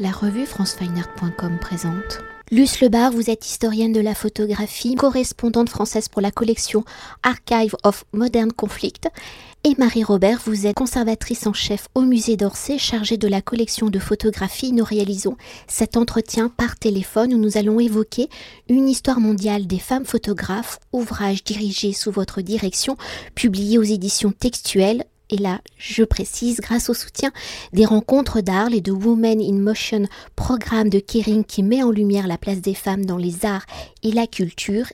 La revue francefineart.com présente. Luce Lebar, vous êtes historienne de la photographie, correspondante française pour la collection Archive of Modern Conflict. Et Marie Robert, vous êtes conservatrice en chef au musée d'Orsay, chargée de la collection de photographie. Nous réalisons cet entretien par téléphone où nous allons évoquer une histoire mondiale des femmes photographes, ouvrage dirigé sous votre direction, publié aux éditions textuelles et là, je précise, grâce au soutien des rencontres d'Arles et de Women in Motion, programme de Kering qui met en lumière la place des femmes dans les arts et la culture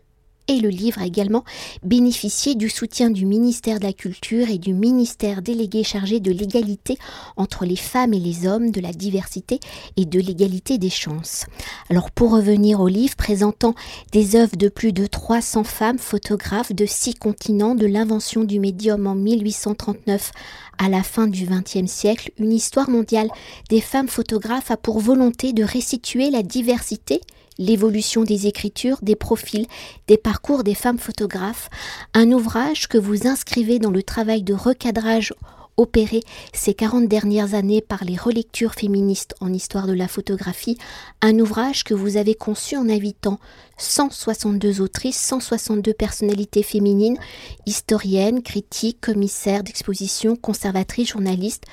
et le livre a également bénéficié du soutien du ministère de la Culture et du ministère délégué chargé de l'égalité entre les femmes et les hommes, de la diversité et de l'égalité des chances. Alors pour revenir au livre présentant des œuvres de plus de 300 femmes photographes de six continents de l'invention du médium en 1839 à la fin du XXe siècle, une histoire mondiale des femmes photographes a pour volonté de restituer la diversité l'évolution des écritures, des profils, des parcours des femmes photographes, un ouvrage que vous inscrivez dans le travail de recadrage opéré ces 40 dernières années par les relectures féministes en histoire de la photographie, un ouvrage que vous avez conçu en invitant 162 autrices, 162 personnalités féminines, historiennes, critiques, commissaires d'exposition, conservatrices, journalistes,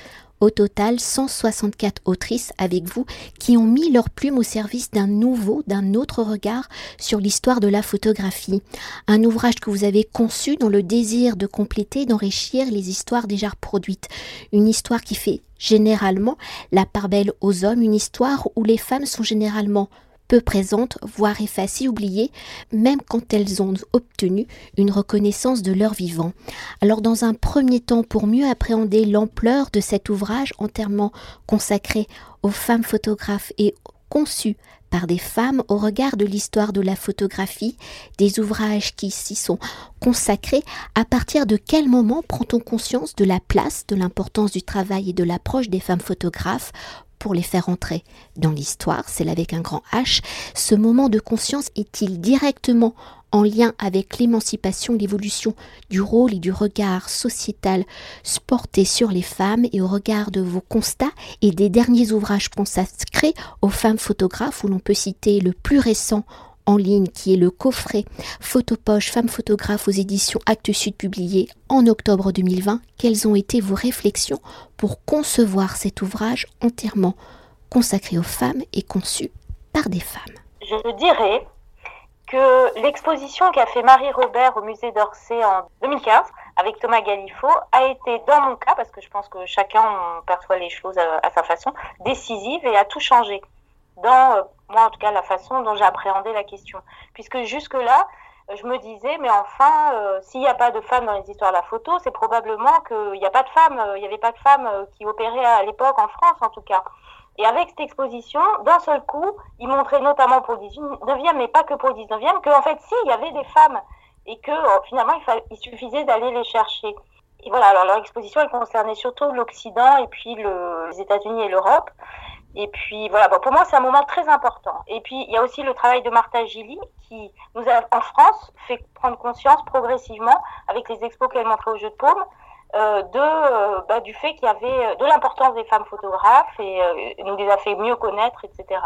au total, 164 autrices avec vous qui ont mis leur plume au service d'un nouveau, d'un autre regard sur l'histoire de la photographie. Un ouvrage que vous avez conçu dans le désir de compléter, d'enrichir les histoires déjà produites. Une histoire qui fait généralement la part belle aux hommes, une histoire où les femmes sont généralement peu présentes, voire effacées, oubliées, même quand elles ont obtenu une reconnaissance de leur vivant. Alors dans un premier temps, pour mieux appréhender l'ampleur de cet ouvrage entièrement consacré aux femmes photographes et conçu par des femmes au regard de l'histoire de la photographie, des ouvrages qui s'y sont consacrés, à partir de quel moment prend-on conscience de la place, de l'importance du travail et de l'approche des femmes photographes pour les faire entrer dans l'histoire, c'est avec un grand H, ce moment de conscience est-il directement en lien avec l'émancipation, l'évolution du rôle et du regard sociétal porté sur les femmes et au regard de vos constats et des derniers ouvrages consacrés aux femmes photographes où l'on peut citer le plus récent en ligne qui est le coffret Photopoche Femmes photographes aux éditions Actes Sud publié en octobre 2020. Quelles ont été vos réflexions pour concevoir cet ouvrage entièrement consacré aux femmes et conçu par des femmes? Je dirais que l'exposition qu'a fait Marie Robert au musée d'Orsay en 2015 avec Thomas Galifo a été, dans mon cas, parce que je pense que chacun perçoit les choses à, sa façon, décisive et a tout changé dans euh, moi en tout cas la façon dont j'ai appréhendé la question. Puisque jusque-là, euh, je me disais, mais enfin, euh, s'il n'y a pas de femmes dans les histoires de la photo, c'est probablement qu'il n'y a pas de femmes, il n'y avait pas de femmes qui opéraient à l'époque en France en tout cas. Et avec cette exposition, d'un seul coup, ils montraient notamment pour le 19e, mais pas que pour le 19e, qu'en fait, si, il y avait des femmes et que finalement, il, il suffisait d'aller les chercher. Et voilà, alors leur exposition, elle concernait surtout l'Occident et puis le, les États-Unis et l'Europe. Et puis voilà, bon, pour moi c'est un moment très important. Et puis il y a aussi le travail de Martha Gilly qui nous a en France fait prendre conscience progressivement avec les expos qu'elle montrait au Jeu de Paume euh, euh, bah, du fait qu'il y avait euh, de l'importance des femmes photographes et nous les a fait mieux connaître, etc.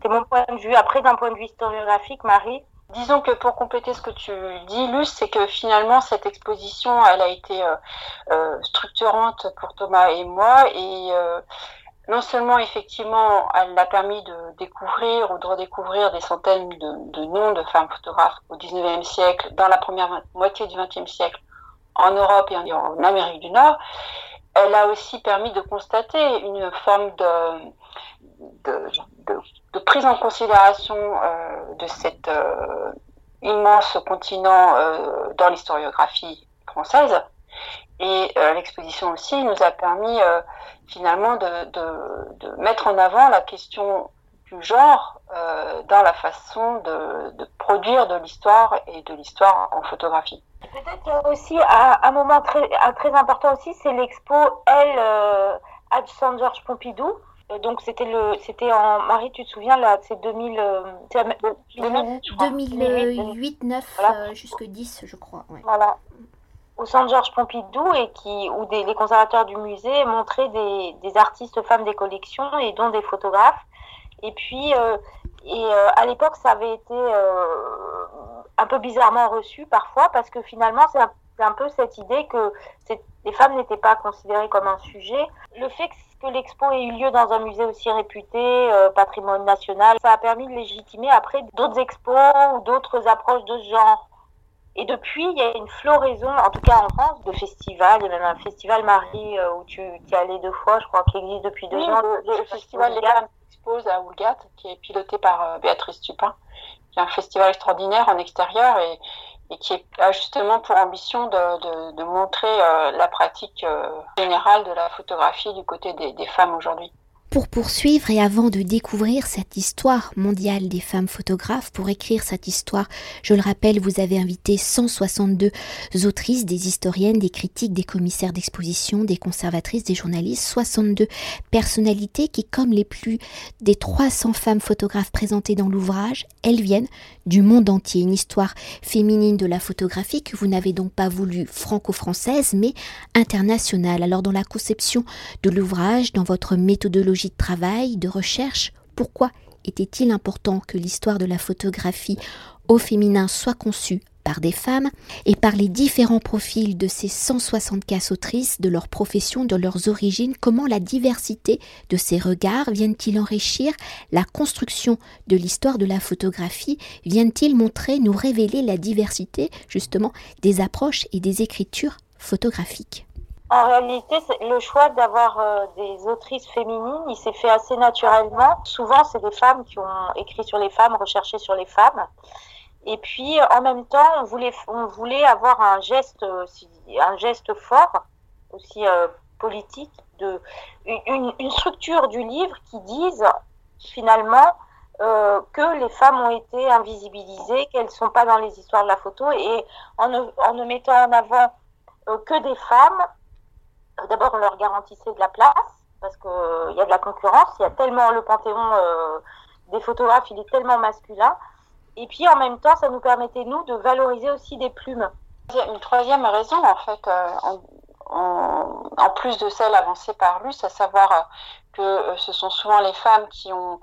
C'est mon point de vue. Après d'un point de vue historiographique, Marie? Disons que pour compléter ce que tu dis, Luce, c'est que finalement cette exposition, elle a été structurante pour Thomas et moi et non seulement effectivement elle a permis de découvrir ou de redécouvrir des centaines de, noms de femmes photographes au 19e siècle, dans la première moitié du 20e siècle, en Europe et en, Amérique du Nord, elle a aussi permis de constater une forme de, de, prise en considération euh, de cet euh, immense continent euh, dans l'historiographie française. Et l'exposition aussi nous a permis finalement de, de, de, mettre en avant la question du genre euh, dans la façon de, de produire de l'histoire et de l'histoire en photographie. Peut-être aussi un, moment très, très important aussi, c'est l'expo Elle euh, à Saint Georges Pompidou. Euh, donc c'était le c'était en Marie tu te souviens là c'est 2000 2008 9 jusque 10 je crois voilà au centre Georges Pompidou et qui, où les conservateurs du musée montraient des, des, artistes femmes des collections et dont des photographes Et puis, et à l'époque, ça avait été un peu bizarrement reçu parfois parce que finalement, c'est un, peu cette idée que les femmes n'étaient pas considérées comme un sujet. Le fait que, l'expo ait eu lieu dans un musée aussi réputé, euh, patrimoine national, ça a permis de légitimer après d'autres expos ou d'autres approches de ce genre. Et depuis, il y a une floraison, en tout cas en France, de festivals. Il y a même un festival Marie euh, où tu es allé deux fois, je crois, qui existe depuis deux ans. Le, festival des femmes expose à Oulgat, qui est piloté par euh, Béatrice Tupin qui est un festival extraordinaire en extérieur et, qui a justement pour ambition de, montrer euh, la pratique générale de la photographie du côté des femmes aujourd'hui. Pour poursuivre et avant de découvrir cette histoire mondiale des femmes photographes, pour écrire cette histoire, je le rappelle, vous avez invité 162 autrices, des historiennes, des critiques, des commissaires d'exposition, des conservatrices, des journalistes, 62 personnalités qui, comme les plus des 300 femmes photographes présentées dans l'ouvrage, elles viennent du monde entier. Une histoire féminine de la photographie que vous n'avez donc pas voulu franco-française, mais internationale. Alors dans la conception de l'ouvrage, dans votre méthodologie de travail, de recherche, pourquoi était-il important que l'histoire de la photographie au féminin soit conçue par des femmes et par les différents profils de ces 164 autrices, de leur profession, de leurs origines, comment la diversité de ces regards viennent-ils enrichir la construction de l'histoire de la photographie, viennent-ils montrer, nous révéler la diversité justement des approches et des écritures photographiques? En réalité, le choix d'avoir euh, des autrices féminines, il s'est fait assez naturellement. Souvent, c'est des femmes qui ont écrit sur les femmes, recherché sur les femmes. Et puis, en même temps, on voulait, on voulait avoir un geste, un geste fort, aussi euh, politique, de, une, structure du livre qui dise finalement euh, que les femmes ont été invisibilisées, qu'elles ne sont pas dans les histoires de la photo, et en ne mettant en avant que des femmes, d'abord, on leur garantissait de la place, parce qu'il euh, y a de la concurrence, il y a tellement le panthéon euh, des photographes, il est tellement masculin. Et puis, en même temps, ça nous permettait, nous, de valoriser aussi des plumes. Une troisième raison, en fait, euh, en, plus de celle avancée par Luce, à savoir que ce sont souvent les femmes qui ont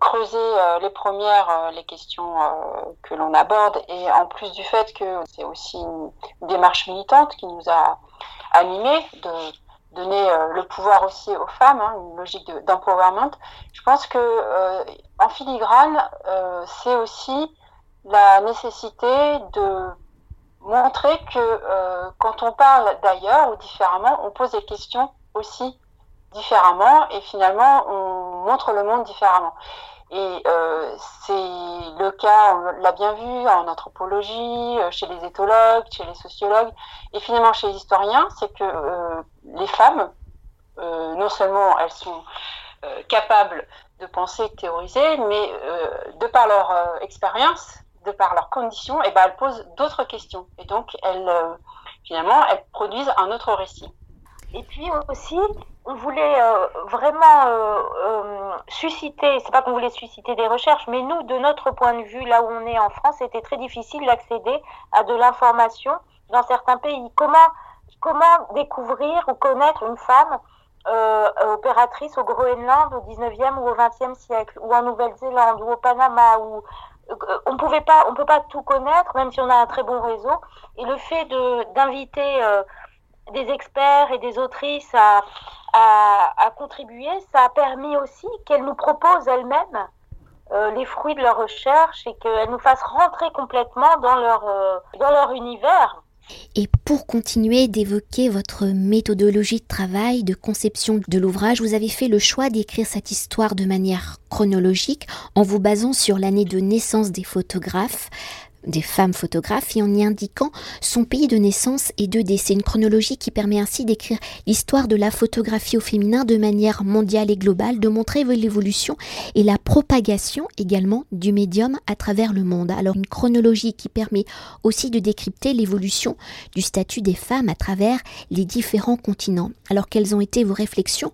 creusé les premières les questions que l'on aborde et en plus du fait que c'est aussi une démarche militante qui nous a animée de donner euh, le pouvoir aussi aux femmes, hein, une logique d'empowerment. je pense que euh, en filigrane, euh, c'est aussi la nécessité de montrer que quand on parle d'ailleurs ou différemment, on pose des questions aussi différemment et finalement on montre le monde différemment. Et euh, c'est le cas, on l'a bien vu en anthropologie, euh, chez les éthologues, chez les sociologues, et finalement chez les historiens, c'est que euh, les femmes, non seulement elles sont capables de penser, de théoriser, mais de par leur expérience, de par leurs conditions, et eh ben elles posent d'autres questions. Et donc elles, finalement, elles produisent un autre récit. Et puis aussi, on voulait euh, vraiment euh, euh, susciter, c'est pas qu'on voulait susciter des recherches, mais nous, de notre point de vue, là où on est en France, c'était très difficile d'accéder à de l'information dans certains pays. Comment, comment découvrir ou connaître une femme opératrice au Groenland au 19e ou au 20e siècle, ou en Nouvelle-Zélande, ou au Panama, ou on pouvait pas, peut pas tout connaître, même si on a un très bon réseau. Et le fait de d'inviter des experts et des autrices à, à, contribuer, ça a permis aussi qu'elles nous proposent elles-mêmes euh, les fruits de leur recherche et qu'elles nous fassent rentrer complètement dans leur, euh, dans leur univers. Et pour continuer d'évoquer votre méthodologie de travail, de conception de l'ouvrage, vous avez fait le choix d'écrire cette histoire de manière chronologique en vous basant sur l'année de naissance des photographes, des femmes photographes et en y indiquant son pays de naissance et de décès. Une chronologie qui permet ainsi d'écrire l'histoire de la photographie au féminin de manière mondiale et globale, de montrer l'évolution et la propagation également du médium à travers le monde. Alors une chronologie qui permet aussi de décrypter l'évolution du statut des femmes à travers les différents continents. Alors quelles ont été vos réflexions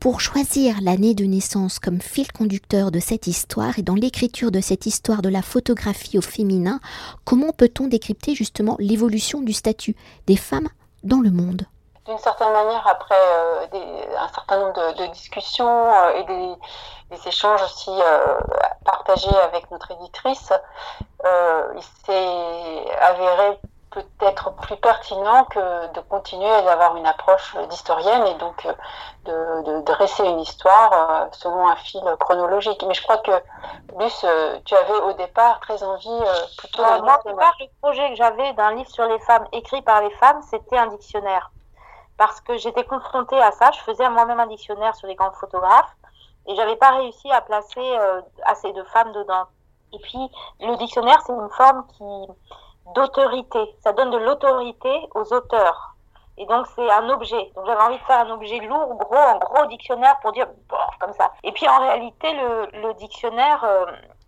pour choisir l'année de naissance comme fil conducteur de cette histoire et dans l'écriture de cette histoire de la photographie au féminin, comment peut-on décrypter justement l'évolution du statut des femmes dans le monde? D'une certaine manière, après un certain nombre de, discussions et des, échanges aussi partagés avec notre éditrice, il s'est avéré peut-être plus pertinent que de continuer à avoir une approche d'historienne et donc euh, de, dresser une histoire euh, selon un fil chronologique. Mais je crois que, Luce, euh, tu avais au départ très envie plutôt. Moi, au départ, le projet que j'avais d'un livre sur les femmes écrit par les femmes, c'était un dictionnaire. Parce que j'étais confrontée à ça, je faisais moi-même un dictionnaire sur les grands photographes et j'avais pas réussi à placer assez de femmes dedans. Et puis, le dictionnaire, c'est une forme qui d'autorité. Ça donne de l'autorité aux auteurs. Et donc c'est un objet. Donc j'avais envie de faire un objet lourd, gros, un gros dictionnaire pour dire bon, comme ça. Et puis en réalité, le, dictionnaire, euh,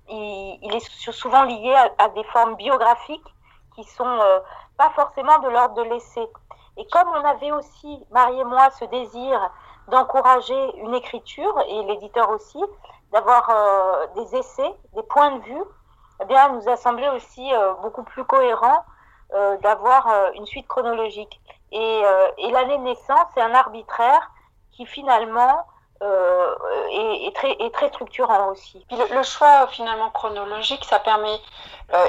il, il, est souvent lié à, des formes biographiques qui sont euh, pas forcément de l'ordre de l'essai. Et comme on avait aussi, Marie et moi, ce désir d'encourager une écriture, et l'éditeur aussi, d'avoir euh, des essais, des points de vue, eh bien, nous a semblé aussi euh, beaucoup plus cohérent euh, d'avoir euh, une suite chronologique. Et, l'année de naissance, c'est un arbitraire qui finalement est, très, est très structurant aussi. Le, choix finalement chronologique, ça permet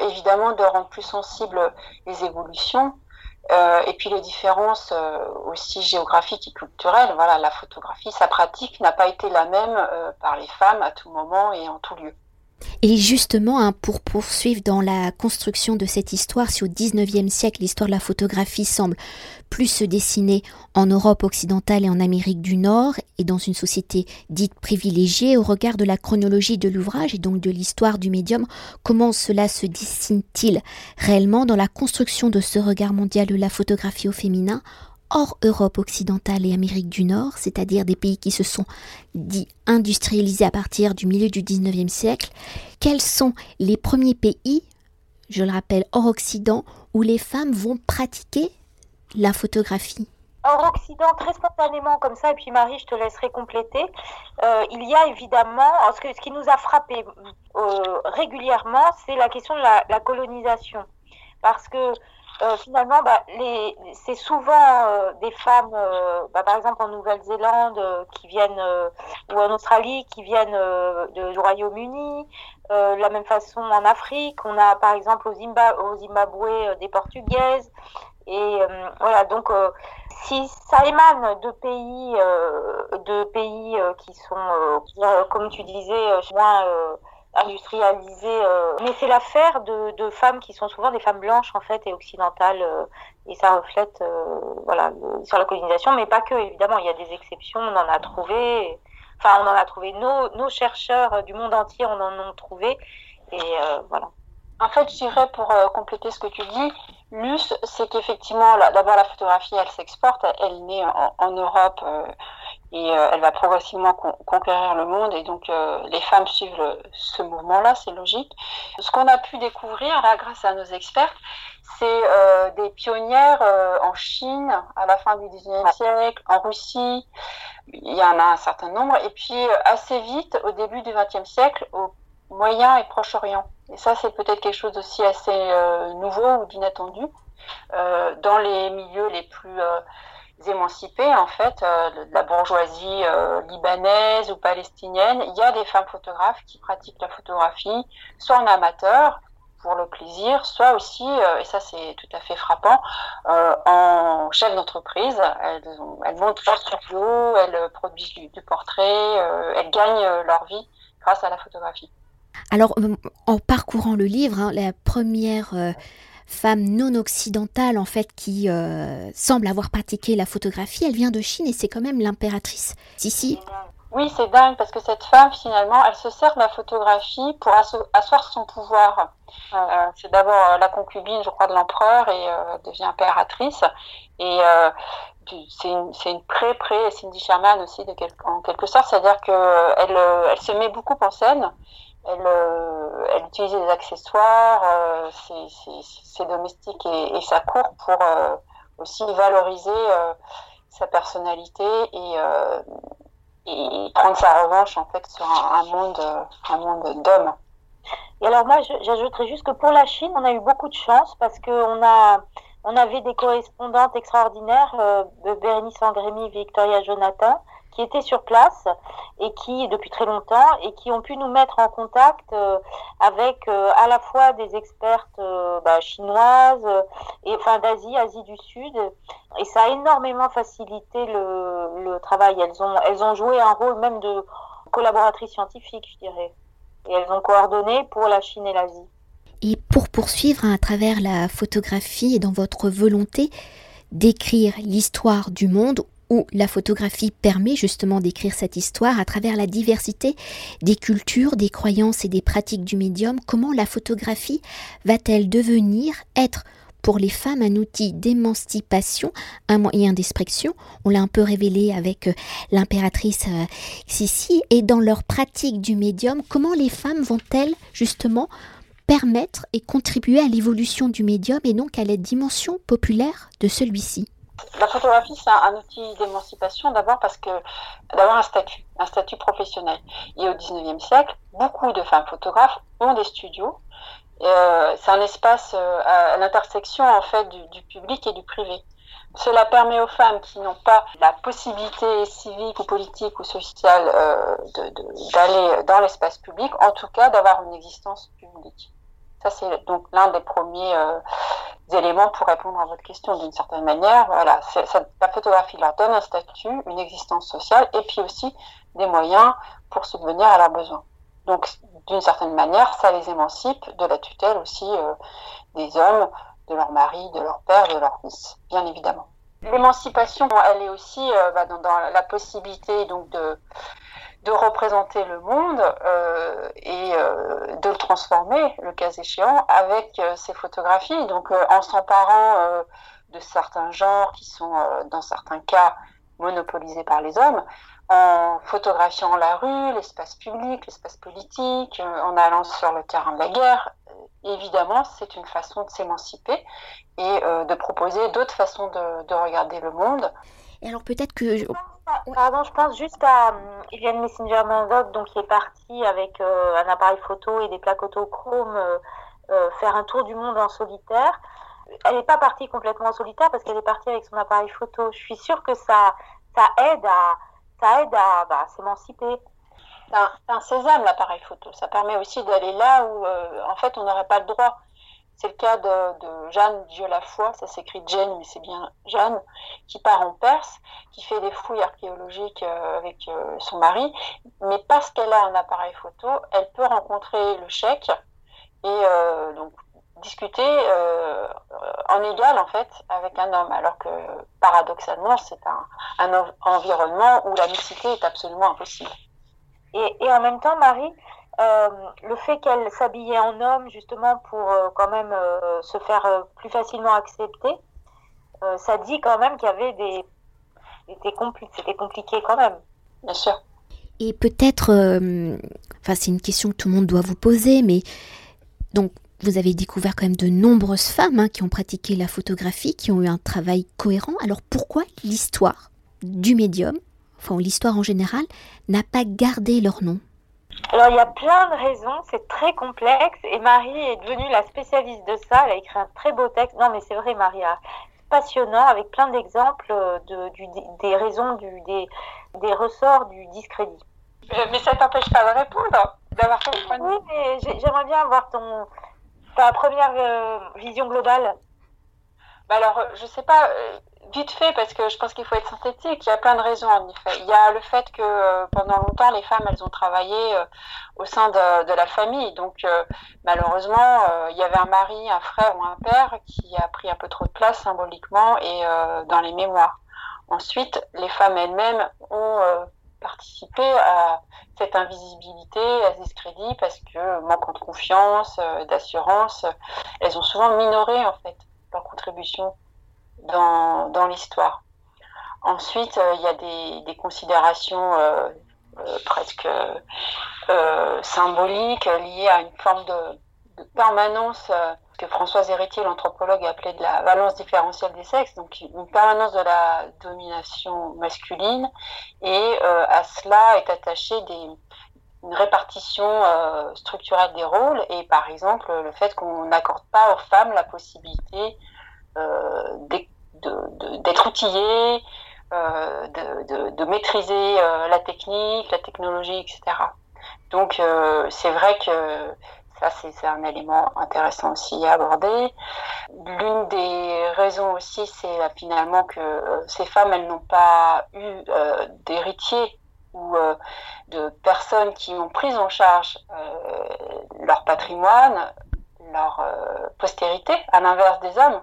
évidemment de rendre plus sensibles les évolutions. et puis les différences aussi géographiques et culturelles. Voilà, la photographie, sa pratique n'a pas été la même par les femmes à tout moment et en tout lieu. Et justement, hein, pour poursuivre dans la construction de cette histoire, si au XIXe siècle l'histoire de la photographie semble plus se dessiner en Europe occidentale et en Amérique du Nord, et dans une société dite privilégiée, au regard de la chronologie de l'ouvrage et donc de l'histoire du médium, comment cela se dessine-t-il réellement dans la construction de ce regard mondial de la photographie au féminin hors Europe occidentale et Amérique du Nord, c'est-à-dire des pays qui se sont dits industrialisés à partir du milieu du 19e siècle, quels sont les premiers pays, je le rappelle, hors Occident, où les femmes vont pratiquer la photographie? Hors Occident, très spontanément comme ça, et puis Marie, je te laisserai compléter, euh, il y a évidemment, ce, que, ce qui nous a frappé euh, régulièrement, c'est la question de la colonisation. Parce que euh, finalement, bah, les, c'est souvent euh, des femmes, euh, bah, par exemple en Nouvelle-Zélande, qui viennent, ou en Australie, qui viennent de, du Royaume-Uni. la même façon en Afrique, on a par exemple au, au Zimbabwe des Portugaises. Et voilà, donc si ça émane de pays, de pays qui sont, comme tu disais, moins industrialisée. Euh, mais c'est l'affaire de, femmes qui sont souvent des femmes blanches en fait et occidentales euh, et ça reflète euh, voilà sur la colonisation, mais pas que évidemment. Il y a des exceptions, on en a trouvé. Enfin, on en a trouvé. Nos, chercheurs du monde entier, on en a trouvé et voilà. En fait, je dirais pour compléter ce que tu dis, Luce, c'est qu'effectivement, d'abord la photographie, elle s'exporte, elle naît en Europe et euh, elle va progressivement conquérir le monde et donc euh, les femmes suivent ce mouvement-là, c'est logique. Ce qu'on a pu découvrir là grâce à nos experts, c'est euh, des pionnières en Chine à la fin du 19e siècle, en Russie, il y en a un certain nombre, et puis assez vite au début du 20e siècle au Moyen et Proche-Orient. Et ça, c'est peut-être quelque chose aussi assez nouveau ou d'inattendu dans les milieux les plus émancipées, en fait, euh, de la bourgeoisie euh, libanaise ou palestinienne, il y a des femmes photographes qui pratiquent la photographie, soit en amateur, pour le plaisir, soit aussi, euh, et ça c'est tout à fait frappant, en chef d'entreprise. Elles, montent leur studio, elles produisent du, du portrait, elles gagnent leur vie grâce à la photographie. Alors, en parcourant le livre, hein, la première femme non occidentale en fait qui euh, semble avoir pratiqué la photographie. Elle vient de Chine et c'est quand même l'impératrice Sissi. Oui, c'est dingue parce que cette femme finalement, elle se sert de la photographie pour asseoir son pouvoir. Euh, c'est d'abord euh, la concubine, je crois, de l'empereur et devient impératrice. Et c'est une, une pré-pré Cindy Sherman aussi en quelque sorte, c'est-à-dire qu'elle elle se met beaucoup en scène elle, euh, elle utilise des accessoires, euh, ses, domestiques et, sa cour pour euh, aussi valoriser sa personnalité et, prendre sa revanche en fait sur un, monde, un monde d'hommes. Et alors moi, j'ajouterais juste que pour la Chine, on a eu beaucoup de chance parce qu'on a on avait des correspondantes extraordinaires, euh, Bérénice Angrémy, Victoria Jonathan, qui étaient sur place et qui, depuis très longtemps, et qui ont pu nous mettre en contact euh, avec euh, à la fois des expertes euh, bah, chinoises et enfin d'Asie, Asie du Sud, et ça a énormément facilité le, travail. Elles ont, elles ont joué un rôle même de collaboratrice scientifique, je dirais, et elles ont coordonné pour la Chine et l'Asie. Et pour poursuivre à travers la photographie et dans votre volonté d'écrire l'histoire du monde où la photographie permet justement d'écrire cette histoire à travers la diversité des cultures, des croyances et des pratiques du médium, comment la photographie va-t-elle devenir, être pour les femmes un outil d'émancipation, un moyen d'expression? On l'a un peu révélé avec euh, l'impératrice euh, Sissi. Et dans leur pratique du médium, comment les femmes vont-elles justement permettre et contribuer à l'évolution du médium et donc à la dimension populaire de celui-ci? La photographie, c'est un, outil d'émancipation d'abord parce que d'avoir un statut, un statut professionnel. Et au 19e siècle, beaucoup de femmes photographes ont des studios. Euh, c'est un espace euh, à l'intersection en fait du, public et du privé. Cela permet aux femmes qui n'ont pas la possibilité civique ou politique ou sociale euh, d'aller dans l'espace public, en tout cas d'avoir une existence publique. Ça, c'est donc l'un des premiers euh, éléments pour répondre à votre question d'une certaine manière. Voilà, la photographie leur donne un statut, une existence sociale et puis aussi des moyens pour subvenir à leurs besoins. Donc, d'une certaine manière, ça les émancipe de la tutelle aussi euh, des hommes, de leur mari, de leur père, de leur fils, bien évidemment. L'émancipation, elle est aussi euh, bah, dans, dans, la possibilité donc de de représenter le monde euh, et euh, de le transformer, le cas échéant, avec euh, ces photographies. Donc en s'emparant de certains genres qui sont dans certains cas monopolisés par les hommes, en photographiant la rue, l'espace public, l'espace politique, en allant sur le terrain de la guerre, évidemment, c'est une façon de s'émanciper et de proposer d'autres façons de, de, regarder le monde. Et alors peut-être que Pardon, je pense juste à Iliane hum, Messenger Mandok, donc qui est partie avec euh, un appareil photo et des plaques autochromes euh, euh, faire un tour du monde en solitaire. Elle n'est pas partie complètement en solitaire parce qu'elle est partie avec son appareil photo. Je suis sûre que ça, ça aide à, ça aide à bah, s'émanciper. C'est un, un, sésame l'appareil photo. Ça permet aussi d'aller là où en fait on n'aurait pas le droit. C'est le cas de, Jeanne Dieu la foi, ça s'écrit Jane, mais c'est bien Jeanne, qui part en Perse, qui fait des fouilles archéologiques euh, avec euh, son mari, mais parce qu'elle a un appareil photo, elle peut rencontrer le cheikh et euh, donc discuter en égal en fait avec un homme, alors que paradoxalement c'est un, un, environnement où la mixité est absolument impossible. Et en même temps, Marie, euh, le fait qu'elle s'habillait en homme justement pour euh, quand même euh, se faire plus facilement accepter, ça dit quand même qu'il y avait des c'était compliqué quand même. Bien sûr. Et peut-être, enfin c'est une question que tout le monde doit vous poser, mais donc vous avez découvert quand même de nombreuses femmes hein, qui ont pratiqué la photographie, qui ont eu un travail cohérent. Alors pourquoi l'histoire du médium, enfin l'histoire en général, n'a pas gardé leur nom? Alors il y a plein de raisons, c'est très complexe et Marie est devenue la spécialiste de ça. Elle a écrit un très beau texte. Non mais c'est vrai Maria, passionnant avec plein d'exemples de, du, des raisons du, des, des ressorts du discrédit. Euh, mais ça t'empêche pas de répondre, d'avoir ton Oui, mais j'aimerais bien avoir ton ta première euh, vision globale. Bah alors, je sais pas, euh, vite fait, parce que je pense qu'il faut être synthétique, il y a plein de raisons en effet. Il y a le fait que euh, pendant longtemps, les femmes, elles ont travaillé euh, au sein de, la famille. Donc euh, malheureusement, il y avait un mari, un frère ou un père qui a pris un peu trop de place symboliquement et dans les mémoires. Ensuite, les femmes elles-mêmes ont participé à cette invisibilité, à ce discrédit, parce que manquant de confiance, d'assurance, elles ont souvent minoré en fait leur contribution dans, l'histoire. Ensuite, euh, il y a des, considérations euh, euh, presque symboliques liées à une forme de, permanence que Françoise Héritier, l'anthropologue, appelait de la valence différentielle des sexes, donc une permanence de la domination masculine, et à cela est attachée une répartition euh, structurelle des rôles, et par exemple le fait qu'on n'accorde pas aux femmes la possibilité d'être outillé, de, maîtriser la technique, la technologie, etc. Donc c'est vrai que ça, c'est un élément intéressant aussi à aborder. L'une des raisons aussi, c'est finalement que ces femmes, elles n'ont pas eu d'héritiers ou euh, de personnes qui ont pris en charge euh, leur patrimoine, leur euh, postérité, à l'inverse des hommes.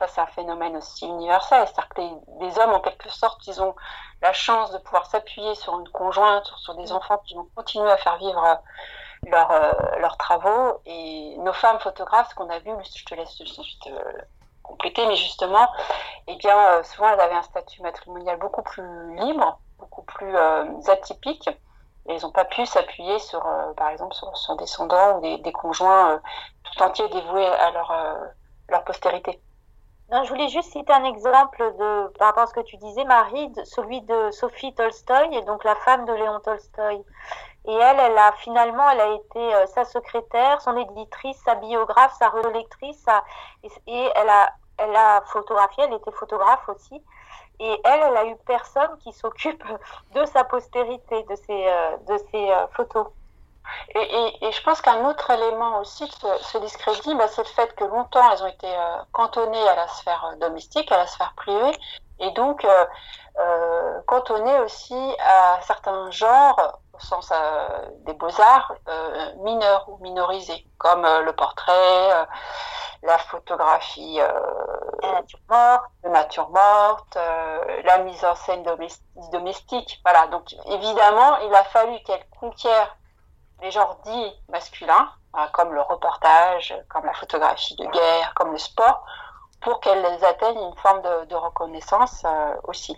Ça, c'est un phénomène aussi universel. C'est-à-dire que les, hommes, en quelque sorte, ils ont la chance de pouvoir s'appuyer sur une conjointe, sur des enfants qui vont continuer à faire vivre leurs travaux. Et nos femmes photographes, ce qu'on a vu, je te laisse ensuite compléter, mais justement, eh bien, souvent, elles avaient un statut matrimonial beaucoup plus libre beaucoup plus euh, atypiques. Et ils n'ont pas pu s'appuyer sur, euh, par exemple, sur son descendant ou des, conjoints euh, tout entiers dévoués à leur, leur postérité. Non, je voulais juste citer un exemple de, par rapport à ce que tu disais, Marie, celui de Sophie Tolstoï, et donc la femme de Léon Tolstoï. Et elle, elle a finalement, elle a été sa secrétaire, son éditrice, sa biographe, sa relectrice, et elle a, elle a photographié, elle était photographe aussi. Et elle, elle a eu personne qui s'occupe de sa postérité, de ses, euh, de ses euh, photos. Et, et, je pense qu'un autre élément aussi de ce, discrédit, bah, c'est le fait que longtemps elles ont été euh, cantonnées à la sphère domestique, à la sphère privée, et donc euh, cantonnées aussi à certains genres, au sens des beaux-arts, mineurs ou minorisés, comme le portrait, la photographie euh, de nature morte, euh, la mise en scène domestique. Voilà, donc évidemment, il a fallu qu'elle conquiert les genres dits masculins, hein, comme le reportage, comme la photographie de guerre, comme le sport, pour qu'elles atteignent une forme de, reconnaissance euh, aussi.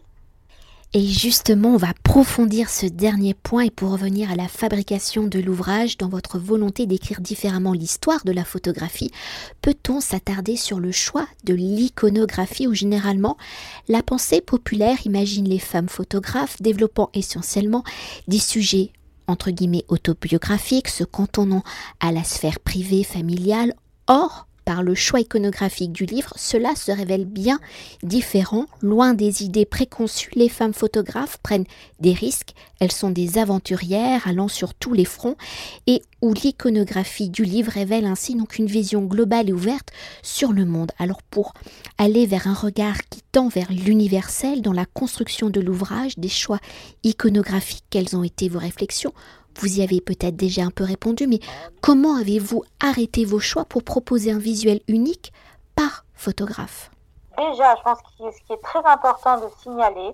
Et justement, on va approfondir ce dernier point et pour revenir à la fabrication de l'ouvrage, dans votre volonté d'écrire différemment l'histoire de la photographie, peut-on s'attarder sur le choix de l'iconographie où généralement la pensée populaire imagine les femmes photographes développant essentiellement des sujets entre guillemets autobiographiques, se cantonnant à la sphère privée familiale. Or, par le choix iconographique du livre, cela se révèle bien différent. Loin des idées préconçues, les femmes photographes prennent des risques, elles sont des aventurières allant sur tous les fronts et où l'iconographie du livre révèle ainsi donc une vision globale et ouverte sur le monde. Alors pour aller vers un regard qui tend vers l'universel dans la construction de l'ouvrage, des choix iconographiques, quelles ont été vos réflexions? Vous y avez peut-être déjà un peu répondu, mais comment avez-vous arrêté vos choix pour proposer un visuel unique par photographe? Déjà, je pense que ce qui est très important de signaler,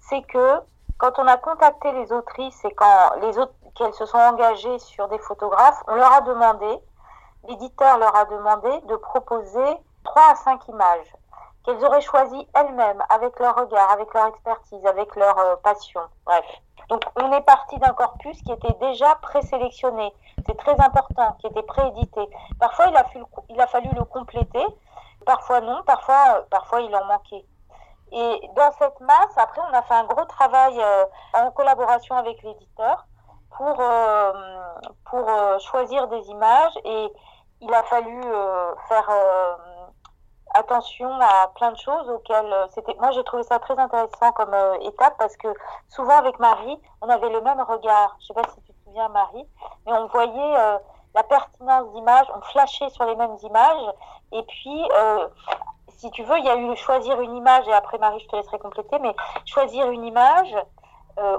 c'est que quand on a contacté les autrices et quand les autres qu'elles se sont engagées sur des photographes, on leur a demandé, l'éditeur leur a demandé de proposer trois à cinq images qu'elles auraient choisies elles-mêmes avec leur regard, avec leur expertise, avec leur euh, passion. Bref. Donc on est parti d'un corpus qui était déjà présélectionné. C'est très important, qui était préédité. Parfois il a, fallu le compléter, parfois non, parfois, parfois il en manquait. Et dans cette masse, après on a fait un gros travail euh, en collaboration avec l'éditeur pour, euh, pour euh, choisir des images et il a fallu faire attention à plein de choses auxquelles euh, c'était. Moi, j'ai trouvé ça très intéressant comme euh, étape parce que souvent avec Marie, on avait le même regard. Je sais pas si tu te souviens, Marie, mais on voyait euh, la pertinence d'images, on flashait sur les mêmes images. Et puis, si tu veux, il y a eu choisir une image et après Marie, je te laisserai compléter, mais choisir une image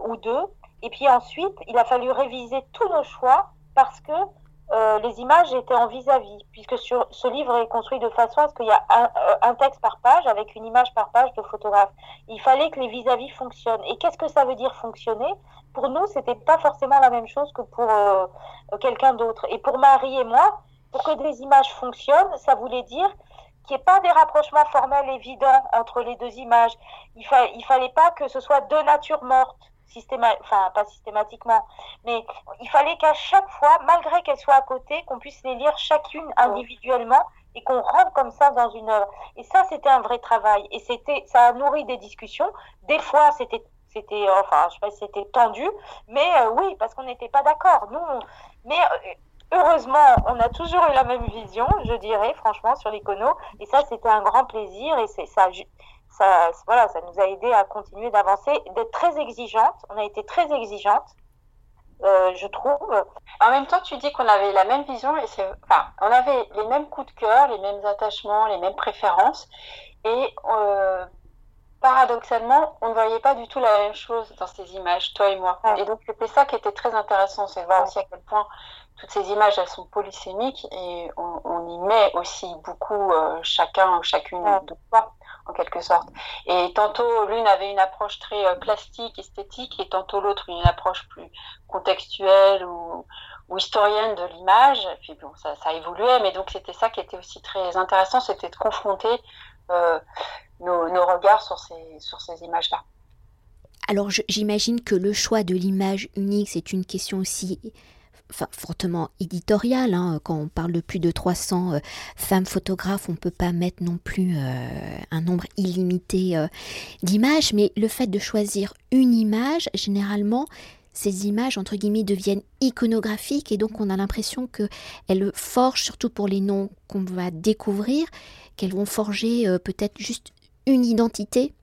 ou deux. Et puis ensuite, il a fallu réviser tous nos choix parce que euh, les images étaient en vis-à-vis, puisque sur, ce livre est construit de façon à ce qu'il y a un, euh, un, texte par page avec une image par page de photographe. Il fallait que les vis-à-vis fonctionnent. Et qu'est-ce que ça veut dire fonctionner? Pour nous, c'était pas forcément la même chose que pour euh, quelqu'un d'autre. Et pour Marie et moi, pour que des images fonctionnent, ça voulait dire qu'il n'y ait pas des rapprochements formels évidents entre les deux images. Il, fa il fallait pas que ce soit deux natures mortes enfin pas systématiquement, mais il fallait qu'à chaque fois, malgré qu'elles soient à côté, qu'on puisse les lire chacune individuellement et qu'on rentre comme ça dans une œuvre. Et ça, c'était un vrai travail. Et c'était, ça a nourri des discussions. Des fois, c'était, c'était, enfin, je sais pas c'était tendu, mais euh, oui, parce qu'on n'était pas d'accord. Nous, mais euh, heureusement, on a toujours eu la même vision, je dirais, franchement, sur l'icono. Et ça, c'était un grand plaisir et c'est ça, ça, voilà, ça nous a aidé à continuer d'avancer, d'être très exigeante. On a été très exigeante. Euh, je trouve. En même temps, tu dis qu'on avait la même vision et c'est, enfin, on avait les mêmes coups de cœur, les mêmes attachements, les mêmes préférences et euh, paradoxalement, on ne voyait pas du tout la même chose dans ces images, toi et moi. Et donc, c'était ça qui était très intéressant, c'est voir aussi à quel point toutes ces images, elles sont polysémiques et on, y met aussi beaucoup euh, chacun ou chacune de soi, en quelque sorte. Et tantôt, l'une avait une approche très euh, plastique, esthétique, et tantôt l'autre une approche plus contextuelle ou, historienne de l'image. Puis bon, ça, évoluait, mais donc c'était ça qui était aussi très intéressant, c'était de confronter euh, nos, regards sur ces images-là. Alors j'imagine que le choix de l'image unique, c'est une question aussi fortement éditoriale. Hein. Quand on parle de plus de 300 euh, femmes photographes, on ne peut pas mettre non plus euh, un nombre illimité d'images, mais le fait de choisir une image, généralement, ces images, entre guillemets, deviennent iconographiques et donc on a l'impression qu'elles forgent, surtout pour les noms qu'on va découvrir, qu'elles vont forger euh, peut-être juste une identité,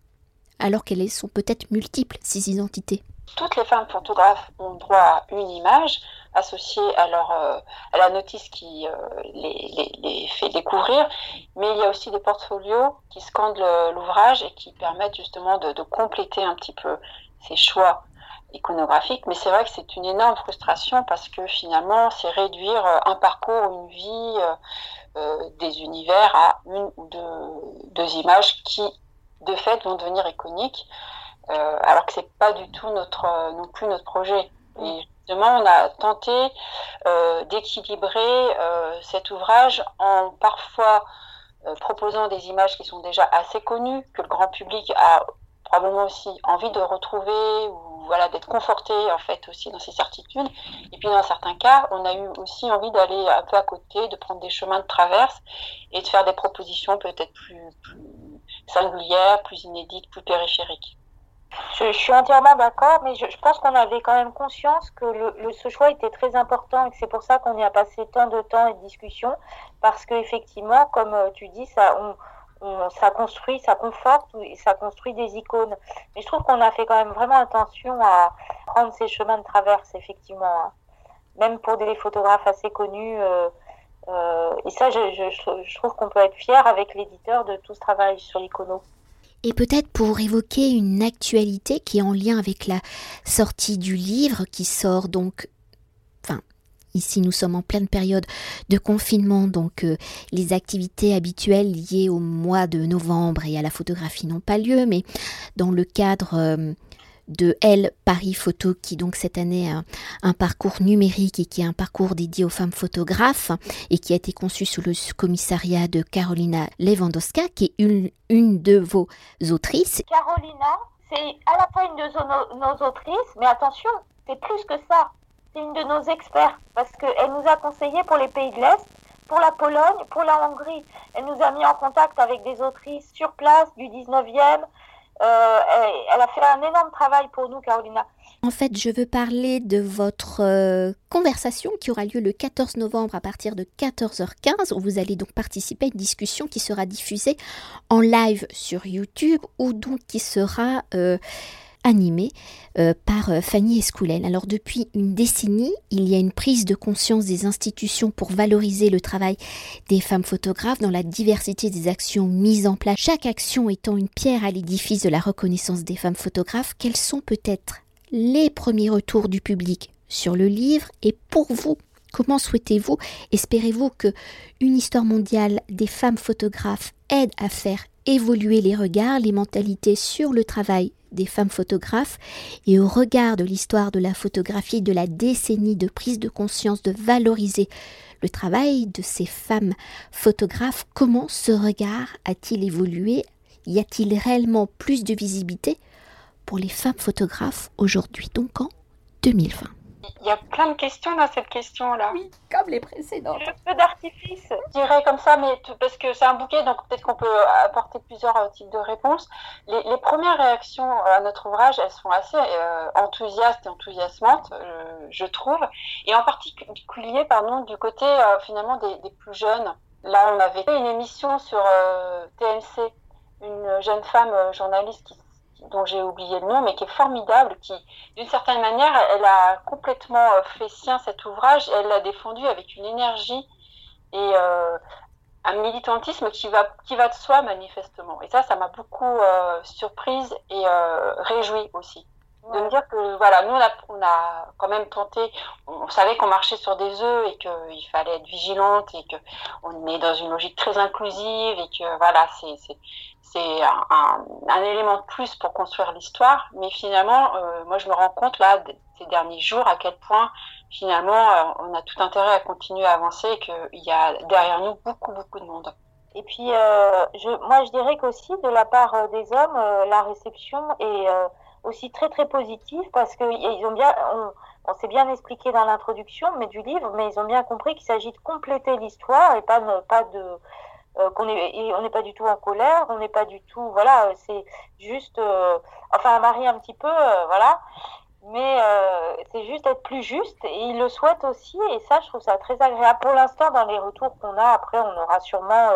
alors qu'elles sont peut-être multiples, ces identités. Toutes les femmes photographes ont droit à une image associée à, leur, euh, à la notice qui euh, les, les, fait découvrir, mais il y a aussi des portfolios qui scandent l'ouvrage et qui permettent justement de, compléter un petit peu ces choix iconographiques. Mais c'est vrai que c'est une énorme frustration parce que finalement, c'est réduire un parcours, une vie euh, des univers à une ou deux, images qui, de fait, vont devenir iconiques, euh, alors que c'est pas du tout notre non plus notre projet. Et justement, on a tenté euh, d'équilibrer cet ouvrage en parfois proposant des images qui sont déjà assez connues, que le grand public a probablement aussi envie de retrouver ou voilà, d'être conforté en fait aussi dans ces certitudes. Et puis dans certains cas, on a eu aussi envie d'aller un peu à côté, de prendre des chemins de traverse et de faire des propositions peut-être plus, singulières, plus inédites, plus périphériques. Je, suis entièrement d'accord, mais je, pense qu'on avait quand même conscience que le, ce choix était très important et que c'est pour ça qu'on y a passé tant de temps et de discussions, parce qu'effectivement, comme euh, tu dis, ça, on, ça construit, ça conforte, ça construit des icônes. Mais je trouve qu'on a fait quand même vraiment attention à prendre ces chemins de traverse, effectivement. Hein. Même pour des photographes assez connus. Euh, euh, et ça, je, je, trouve qu'on peut être fier avec l'éditeur de tout ce travail sur l'icono. Et peut-être pour évoquer une actualité qui est en lien avec la sortie du livre qui sort donc Ici, nous sommes en pleine période de confinement, donc euh, les activités habituelles liées au mois de novembre et à la photographie n'ont pas lieu, mais dans le cadre euh, de Elle Paris Photo, qui donc cette année a un parcours numérique et qui est un parcours dédié aux femmes photographes et qui a été conçu sous le commissariat de Carolina Lewandowska, qui est une, une de vos autrices. Carolina, c'est à la fois une de nos autrices, mais attention, c'est plus que ça c'est une de nos experts parce qu'elle nous a conseillé pour les pays de l'Est, pour la Pologne, pour la Hongrie. Elle nous a mis en contact avec des autrices sur place du 19e. Euh, elle, a fait un énorme travail pour nous, Carolina. En fait, je veux parler de votre euh, conversation qui aura lieu le 14 novembre à partir de 14h15, où vous allez donc participer à une discussion qui sera diffusée en live sur YouTube, ou donc qui sera euh, animé euh, par euh, Fanny Escoulel. Alors depuis une décennie, il y a une prise de conscience des institutions pour valoriser le travail des femmes photographes dans la diversité des actions mises en place, chaque action étant une pierre à l'édifice de la reconnaissance des femmes photographes. Quels sont peut-être les premiers retours du public sur le livre et pour vous Comment souhaitez-vous, espérez-vous que une histoire mondiale des femmes photographes aide à faire évoluer les regards, les mentalités sur le travail des femmes photographes et au regard de l'histoire de la photographie, de la décennie de prise de conscience, de valoriser le travail de ces femmes photographes, comment ce regard a-t-il évolué? Y a-t-il réellement plus de visibilité pour les femmes photographes aujourd'hui, donc en 2020 Il y a plein de questions dans cette question-là. Oui, comme les précédentes. Le feu d'artifice. Je dirais comme ça, mais parce que c'est un bouquet, donc peut-être qu'on peut apporter plusieurs euh, types de réponses. Les, les, premières réactions à notre ouvrage, elles sont assez euh, enthousiastes et enthousiasmantes, euh, je trouve, et en particulier, pardon, du côté euh, finalement des, des, plus jeunes. Là, on avait fait une émission sur euh, TMC, une jeune femme journaliste qui dont j'ai oublié le nom, mais qui est formidable, qui, d'une certaine manière, elle a complètement euh, fait sien cet ouvrage, elle l'a défendu avec une énergie et euh, un militantisme qui va, qui va de soi, manifestement. Et ça, ça m'a beaucoup euh, surprise et euh, réjouie aussi de me dire que voilà, nous on a, quand même tenté, on savait qu'on marchait sur des œufs et qu'il fallait être vigilante et que on est dans une logique très inclusive et que voilà, c'est c'est un, un, élément de plus pour construire l'histoire. Mais finalement, euh, moi je me rends compte là ces derniers jours à quel point finalement euh, on a tout intérêt à continuer à avancer et qu'il y a derrière nous beaucoup beaucoup de monde. Et puis, euh, je, moi, je dirais qu'aussi, de la part des hommes, la réception est aussi très très positive parce que ils ont bien, on, on s'est bien expliqué dans l'introduction, mais du livre, mais ils ont bien compris qu'il s'agit de compléter l'histoire et pas de, pas de euh, qu'on est, on n'est pas du tout en colère, on n'est pas du tout, voilà, c'est juste, euh, enfin, un mari un petit peu, euh, voilà, mais c'est juste être plus juste et ils le souhaitent aussi et ça, je trouve ça très agréable. Pour l'instant, dans les retours qu'on a, après, on aura sûrement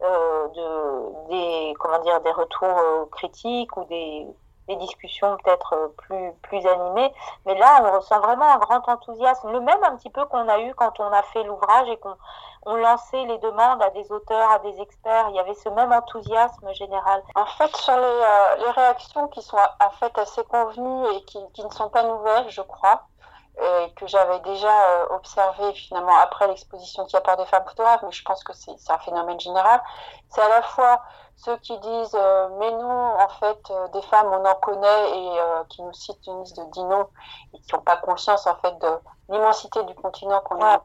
de, des, comment dire, des retours critiques ou des des discussions peut-être plus plus animées. Mais là on ressent vraiment un grand enthousiasme le même un petit peu qu'on a eu quand on a fait l'ouvrage et qu'on on lançait les demandes à des auteurs à des experts. Il y avait ce même enthousiasme général. En fait sur les, euh, les réactions qui sont en fait assez convenues et qui, qui ne sont pas nouvelles je crois et que j'avais déjà euh, observé finalement après l'exposition qui a par des femmes photographes, mais je pense que c'est un phénomène général. C'est à la fois ceux qui disent euh, mais nous en fait euh, des femmes on en connaît et euh, qui nous citent une liste de dix noms et qui n'ont pas conscience en fait de l'immensité du continent qu'on a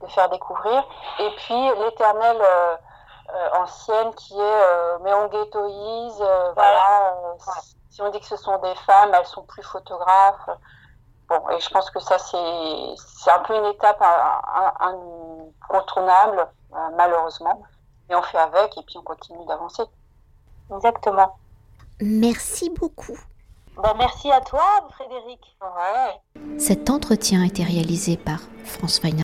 de faire découvrir. Et puis l'éternelle ancienne qui est mais on ghettoise, voilà. si on dit que ce sont des femmes, elles sont plus photographes. Bon, et je pense que ça, c'est un peu une étape incontournable, malheureusement. Et on fait avec, et puis on continue d'avancer. Exactement. Merci beaucoup. Ben, merci à toi, Frédéric. Ouais. Cet entretien a été réalisé par France Weiner.